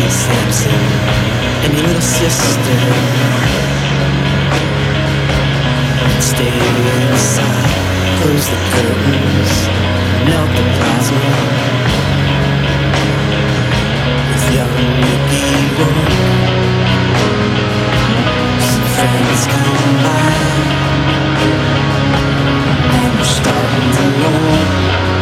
Samson, and your little sister. Stay inside, close the curtains, melt the plasma. With young Mickey Rourke, some friends come by, and we're starting to roll.